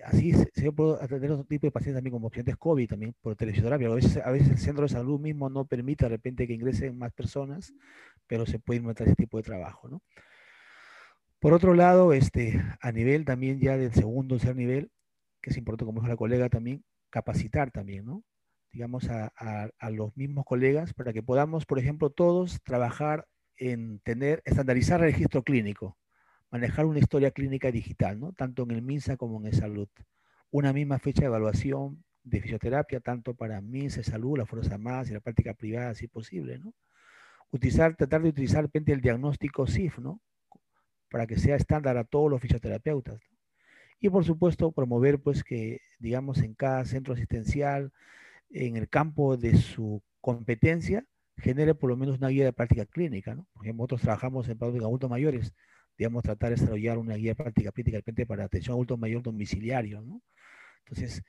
así se, puede atender otro tipo de pacientes también como pacientes COVID también por telefisioterapia. A veces, a veces el centro de salud mismo no permite de repente que ingresen más personas, pero se puede implementar ese tipo de trabajo, ¿no? Por otro lado, este, a nivel también ya del segundo tercer nivel, que es importante, como dijo la colega también, capacitar también, ¿no? Digamos, a, los mismos colegas para que podamos, por ejemplo, todos trabajar en tener, estandarizar el registro clínico, manejar una historia clínica digital, ¿no? Tanto en el MINSA como en el Salud. Una misma fecha de evaluación de fisioterapia, tanto para MINSA, Salud, la Fuerza Más y la práctica privada, si posible, ¿no? Utilizar, tratar de utilizar repente el diagnóstico SIF, ¿no? Para que sea estándar a todos los fisioterapeutas. Y por supuesto, promover pues que, digamos, en cada centro asistencial, en el campo de su competencia, genere por lo menos una guía de práctica clínica, ¿no? Por ejemplo, nosotros trabajamos en de adultos mayores, digamos, tratar de desarrollar una guía de práctica clínica de repente para atención a adultos mayores domiciliario, ¿no? Entonces,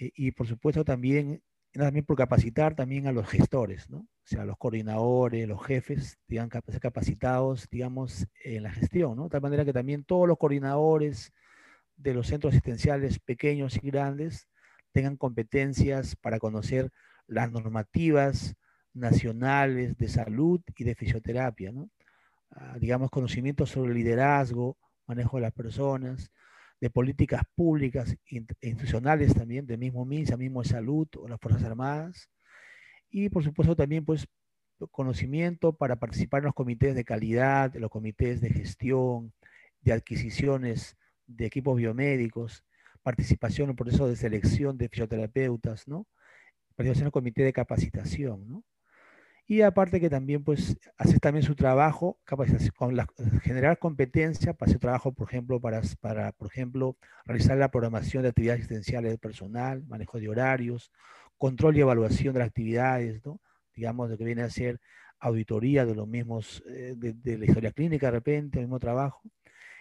eh, y por supuesto también, también por capacitar también a los gestores, ¿no? O sea, los coordinadores, los jefes, digan, ser capacitados, digamos, en la gestión, ¿no? De tal manera que también todos los coordinadores, de los centros asistenciales pequeños y grandes tengan competencias para conocer las normativas nacionales de salud y de fisioterapia, ¿no? Ah, digamos, conocimientos sobre liderazgo, manejo de las personas, de políticas públicas e institucionales también, del mismo MINSA, mismo de salud o las Fuerzas Armadas, y por supuesto también pues conocimiento para participar en los comités de calidad, los comités de gestión, de adquisiciones de equipos biomédicos, participación en el proceso de selección de fisioterapeutas, ¿no? Participación en el comité de capacitación, ¿no? Y aparte que también, pues, hace también su trabajo, con la, generar competencia para su trabajo, por ejemplo, para, para, por ejemplo, realizar la programación de actividades asistenciales del personal, manejo de horarios, control y evaluación de las actividades, ¿no? Digamos, lo que viene a ser auditoría de los mismos, eh, de, de, la historia clínica de repente, el mismo trabajo.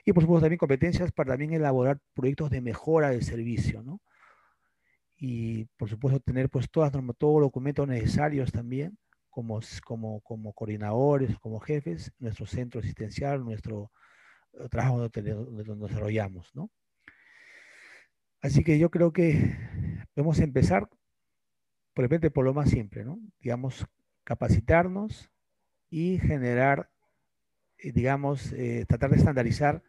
Y por supuesto también competencias para también elaborar proyectos de mejora del servicio, ¿no? Y por supuesto tener pues todas, todos los documentos necesarios también como, como, como coordinadores, como jefes, nuestro centro asistencial, nuestro eh, trabajo donde, nos desarrollamos, ¿no? Así que yo creo que podemos empezar, por repente, por lo más simple, ¿no? Digamos, capacitarnos y generar, eh, digamos, eh, tratar de estandarizar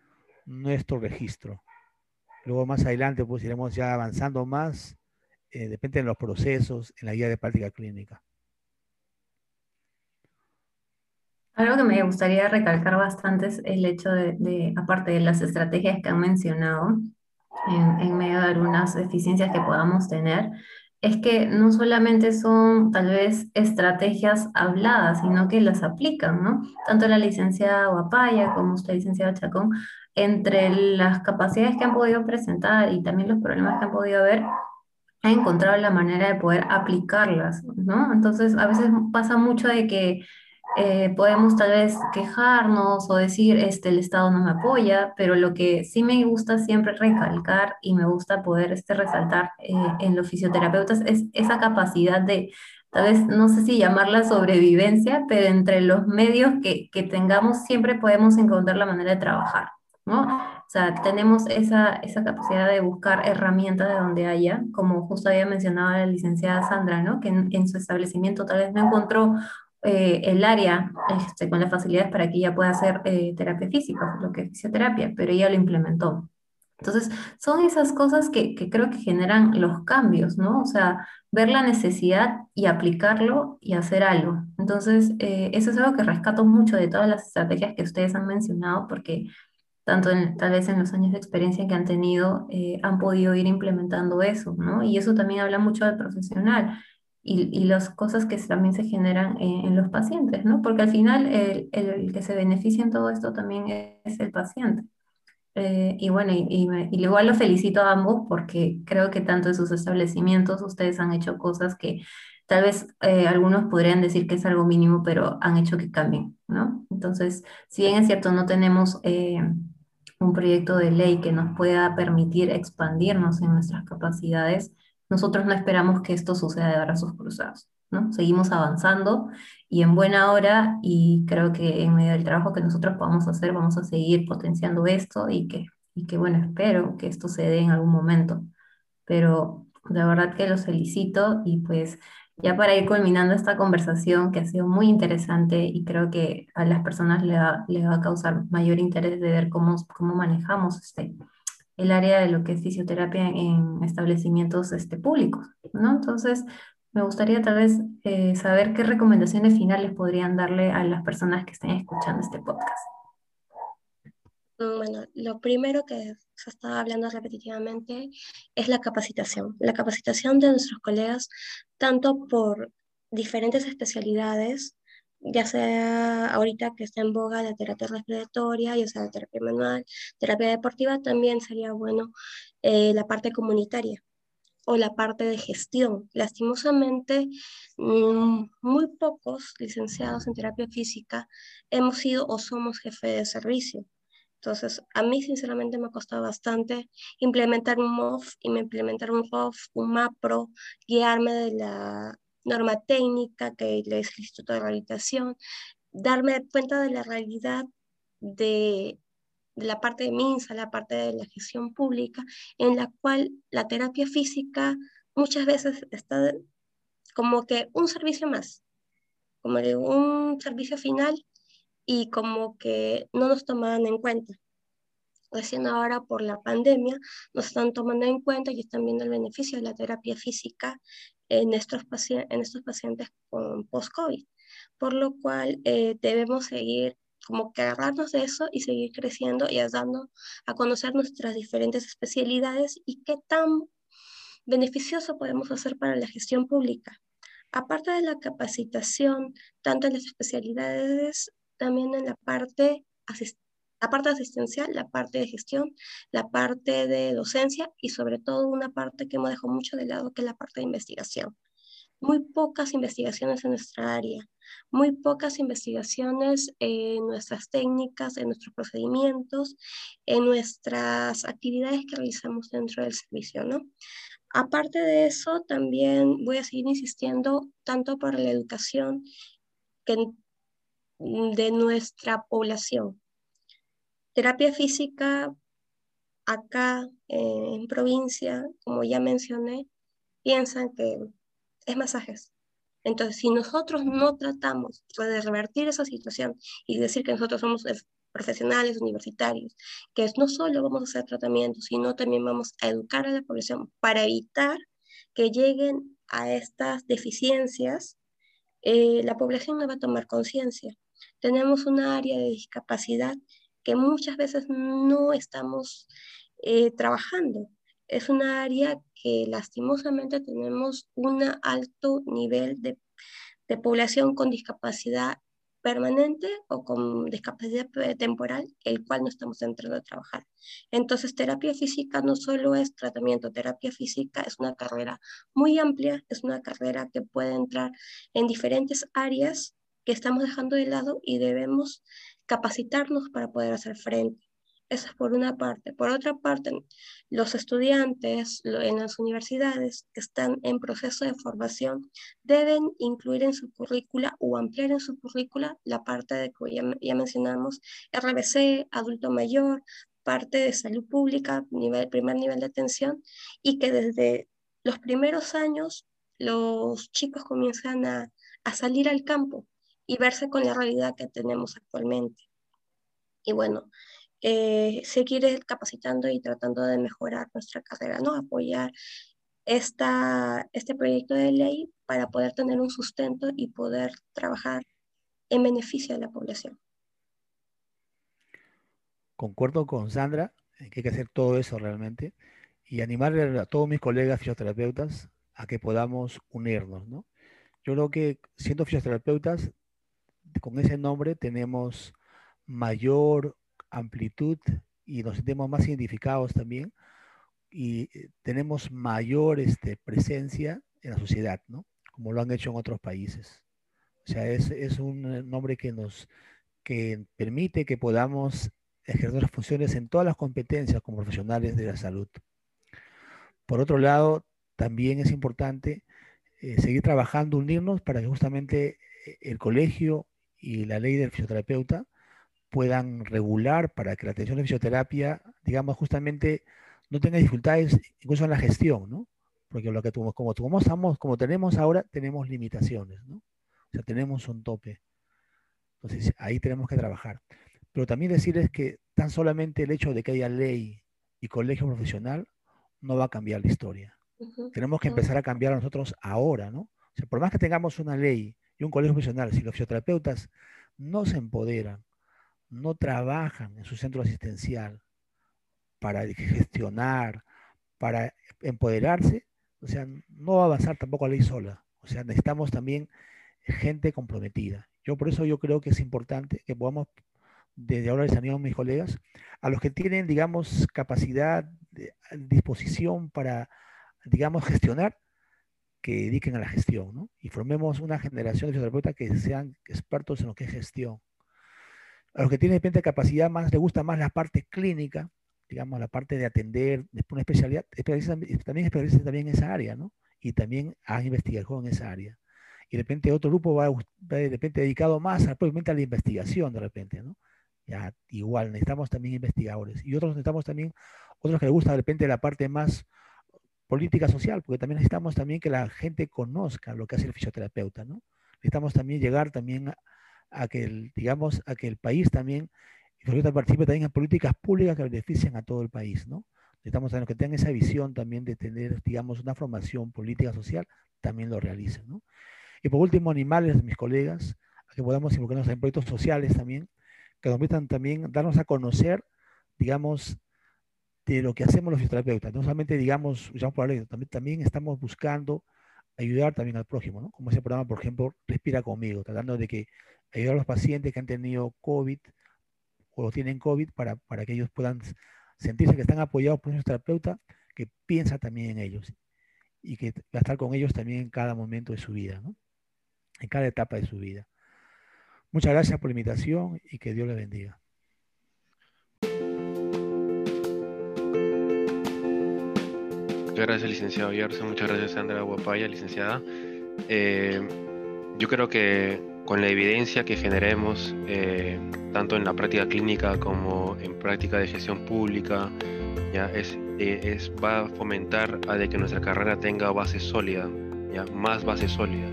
nuestro registro. Luego más adelante pues iremos ya avanzando más, eh, depende de los procesos en la guía de práctica clínica. Algo que me gustaría recalcar bastante es el hecho de, aparte de las estrategias que han mencionado, en, medio de algunas deficiencias que podamos tener, es que no solamente son tal vez estrategias habladas, sino que las aplican, ¿no? Tanto la licenciada Guapaya como usted, licenciado Chacón, entre las capacidades que han podido presentar y también los problemas que han podido ver, han encontrado la manera de poder aplicarlas, ¿no? Entonces, a veces pasa mucho de que eh, podemos tal vez quejarnos o decir, este, el Estado no me apoya, pero lo que sí me gusta siempre recalcar y me gusta poder este, resaltar eh, en los fisioterapeutas es esa capacidad de, tal vez, no sé si llamarla sobrevivencia, pero entre los medios que, que tengamos siempre podemos encontrar la manera de trabajar, ¿no? O sea, tenemos esa, esa capacidad de buscar herramientas de donde haya, como justo había mencionado la licenciada Sandra, ¿no? Que en, en su establecimiento tal vez no encontró eh, el área este, con las facilidades para que ella pueda hacer eh, terapia física, lo que es fisioterapia, pero ella lo implementó. Entonces, son esas cosas que, que, creo que generan los cambios, ¿no? O sea, ver la necesidad y aplicarlo y hacer algo. Entonces, eh, eso es algo que rescato mucho de todas las estrategias que ustedes han mencionado, porque tanto en, tal vez en los años de experiencia que han tenido, han podido ir implementando eso, ¿no? Y eso también habla mucho del profesional y, y, las cosas que también se generan en, los pacientes, ¿no? Porque al final el, que se beneficia en todo esto también es el paciente. Eh, y bueno, y, igual lo felicito a ambos porque creo que tanto en sus establecimientos ustedes han hecho cosas que tal vez eh, algunos podrían decir que es algo mínimo, pero han hecho que cambien, ¿no? Entonces, si bien es cierto, no tenemos eh, un proyecto de ley que nos pueda permitir expandirnos en nuestras capacidades, nosotros no esperamos que esto suceda de brazos cruzados, ¿no? Seguimos avanzando y en buena hora y creo que en medio del trabajo que nosotros podamos hacer vamos a seguir potenciando esto y que, y que bueno, espero que esto se dé en algún momento. Pero de verdad que los felicito y pues ya para ir culminando esta conversación que ha sido muy interesante y creo que a las personas le va, le va a causar mayor interés de ver cómo, cómo manejamos este, el área de lo que es fisioterapia en establecimientos este, públicos, ¿no? Entonces, me gustaría tal vez eh, saber qué recomendaciones finales podrían darle a las personas que estén escuchando este podcast. Mm, bueno, lo primero que se está hablando repetitivamente es la capacitación. La capacitación de nuestros colegas, tanto por diferentes especialidades, ya sea ahorita que está en boga la terapia respiratoria, ya sea la terapia manual, terapia deportiva, también sería bueno eh, la parte comunitaria o la parte de gestión. Lastimosamente, mm, muy pocos licenciados en terapia física hemos sido o somos jefe de servicio. Entonces, a mí sinceramente me ha costado bastante implementar un MOF, implementar un ROF, un MAPRO, guiarme de la norma técnica que el Instituto de Rehabilitación, darme cuenta de la realidad de, la parte de MINSA, la parte de la gestión pública, en la cual la terapia física muchas veces está como que un servicio más, como de un servicio final y como que no nos tomaban en cuenta. Recién ahora por la pandemia nos están tomando en cuenta y están viendo el beneficio de la terapia física en estos, en estos pacientes con post-COVID, por lo cual eh, debemos seguir como que agarrarnos de eso y seguir creciendo y dando a conocer nuestras diferentes especialidades y qué tan beneficioso podemos hacer para la gestión pública. Aparte de la capacitación, tanto en las especialidades, también en la parte la parte asistencial, la parte de gestión, la parte de docencia y sobre todo una parte que hemos dejado mucho de lado, que es la parte de investigación. Muy pocas investigaciones en nuestra área, muy pocas investigaciones en nuestras técnicas, en nuestros procedimientos, en nuestras actividades que realizamos dentro del servicio, ¿no? Aparte de eso, también voy a seguir insistiendo tanto para la educación que de nuestra población, Terapia física acá eh, en provincia, como ya mencioné, piensan que es masajes. Entonces, si nosotros no tratamos de revertir esa situación y decir que nosotros somos profesionales universitarios, que no solo vamos a hacer tratamientos, sino también vamos a educar a la población para evitar que lleguen a estas deficiencias, eh, la población no va a tomar conciencia. Tenemos un área de discapacidad que muchas veces no estamos eh, trabajando. Es un área que lastimosamente tenemos un alto nivel de, de población con discapacidad permanente o con discapacidad temporal, el cual no estamos entrando a trabajar. Entonces, terapia física no solo es tratamiento, terapia física es una carrera muy amplia, es una carrera que puede entrar en diferentes áreas que estamos dejando de lado y debemos capacitarnos para poder hacer frente. Eso es por una parte. Por otra parte, los estudiantes en las universidades que están en proceso de formación deben incluir en su currícula o ampliar en su currícula la parte de que ya, ya mencionamos, RBC, adulto mayor, parte de salud pública, nivel, primer nivel de atención, y que desde los primeros años los chicos comienzan a, a salir al campo y verse con la realidad que tenemos actualmente. Y bueno, eh, seguir capacitando y tratando de mejorar nuestra carrera, ¿no? Apoyar esta, este proyecto de ley para poder tener un sustento y poder trabajar en beneficio de la población. Concuerdo con Sandra que hay que hacer todo eso realmente y animarle a todos mis colegas fisioterapeutas a que podamos unirnos, ¿no? Yo creo que siendo fisioterapeutas, con ese nombre tenemos mayor amplitud y nos sentimos más identificados también y eh, tenemos mayor este, presencia en la sociedad, ¿no? Como lo han hecho en otros países. O sea, es, es un eh, nombre que nos que permite que podamos ejercer las funciones en todas las competencias como profesionales de la salud. Por otro lado, también es importante eh, seguir trabajando, unirnos para que justamente el colegio y la ley del fisioterapeuta puedan regular para que la atención de fisioterapia, digamos, justamente no tenga dificultades incluso en la gestión, ¿no? Porque lo que como, como, como, como tenemos ahora, tenemos limitaciones, ¿no? O sea, tenemos un tope. Entonces, ahí tenemos que trabajar. Pero también decirles que tan solamente el hecho de que haya ley y colegio profesional no va a cambiar la historia. Tenemos que empezar a cambiar a nosotros ahora, ¿no? O sea, por más que tengamos una ley y un colegio profesional, si los fisioterapeutas no se empoderan, no trabajan en su centro asistencial para gestionar, para empoderarse, o sea, no va a avanzar tampoco la ley sola. O sea, necesitamos también gente comprometida. Yo por eso yo creo que es importante que podamos, desde ahora les animo a mis colegas, a los que tienen, digamos, capacidad, disposición para, digamos, gestionar, que dediquen a la gestión, ¿no? Y formemos una generación de fisioterapeutas que sean expertos en lo que es gestión a los que tienen de repente capacidad más, les gusta más la parte clínica, digamos, la parte de atender, después una especialidad, también especialistas también en esa área, ¿no? Y también han investigado en esa área. Y de repente otro grupo va, de repente dedicado más a, a la investigación, de repente, ¿no? Ya, igual, necesitamos también investigadores. Y otros necesitamos también, otros que les gusta de repente la parte más política social, porque también necesitamos también que la gente conozca lo que hace el fisioterapeuta, ¿no? Necesitamos también llegar también a, a que el, digamos, a que el país también, y participe también en políticas públicas que beneficien a todo el país, ¿no? Necesitamos que tengan esa visión también de tener, digamos, una formación política social, también lo realicen, ¿no? Y por último, animales, mis colegas, a que podamos involucrarnos en proyectos sociales también, que nos permitan también darnos a conocer, digamos, de lo que hacemos los fisioterapeutas. No solamente, digamos, por la también, también estamos buscando ayudar también al prójimo, ¿no? Como ese programa, por ejemplo, Respira conmigo, tratando de que ayudar a los pacientes que han tenido COVID o tienen COVID para, para que ellos puedan sentirse que están apoyados por un terapeuta que piensa también en ellos y que va a estar con ellos también en cada momento de su vida, ¿no? en cada etapa de su vida. Muchas gracias por la invitación y que Dios le bendiga. Muchas gracias, licenciado Gerson. Muchas gracias, Sandra Guapaya, licenciada. Eh, yo creo que con la evidencia que generemos, eh, tanto en la práctica clínica como en práctica de gestión pública, ya es, eh, es, va a fomentar a de que nuestra carrera tenga base sólida, ya más base sólida.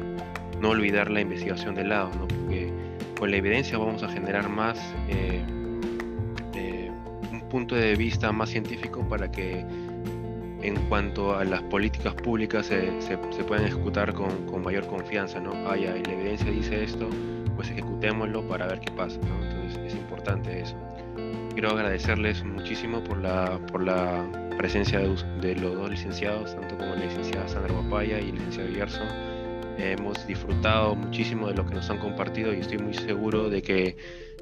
No olvidar la investigación de lado, ¿no? porque con la evidencia vamos a generar más un punto de vista más científico para que en cuanto a las políticas públicas se, se, pueden ejecutar con, con, mayor confianza, ¿no? Ah, ya, la evidencia dice esto, pues ejecutémoslo para ver qué pasa, ¿no? Entonces es importante eso. Quiero agradecerles muchísimo por la, por la presencia de, de los dos licenciados, tanto como la licenciada Sandra Papaya y el licenciado Gerson. hemos disfrutado muchísimo de lo que nos han compartido y estoy muy seguro de que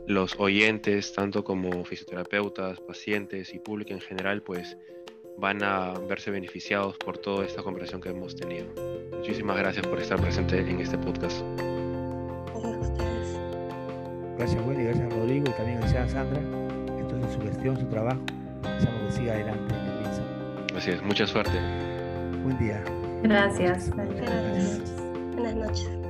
los oyentes, tanto como fisioterapeutas, pacientes y público en general, pues van a verse beneficiados por toda esta conversación que hemos tenido. Muchísimas gracias por estar presente en este podcast. Gracias a ustedes. Gracias, Wendy, gracias, Rodrigo, y también gracias a Sandra. Entonces, su gestión, su trabajo, deseamos que siga adelante en el. Así es, mucha suerte. Buen día. Gracias. Gracias. Buenas noches.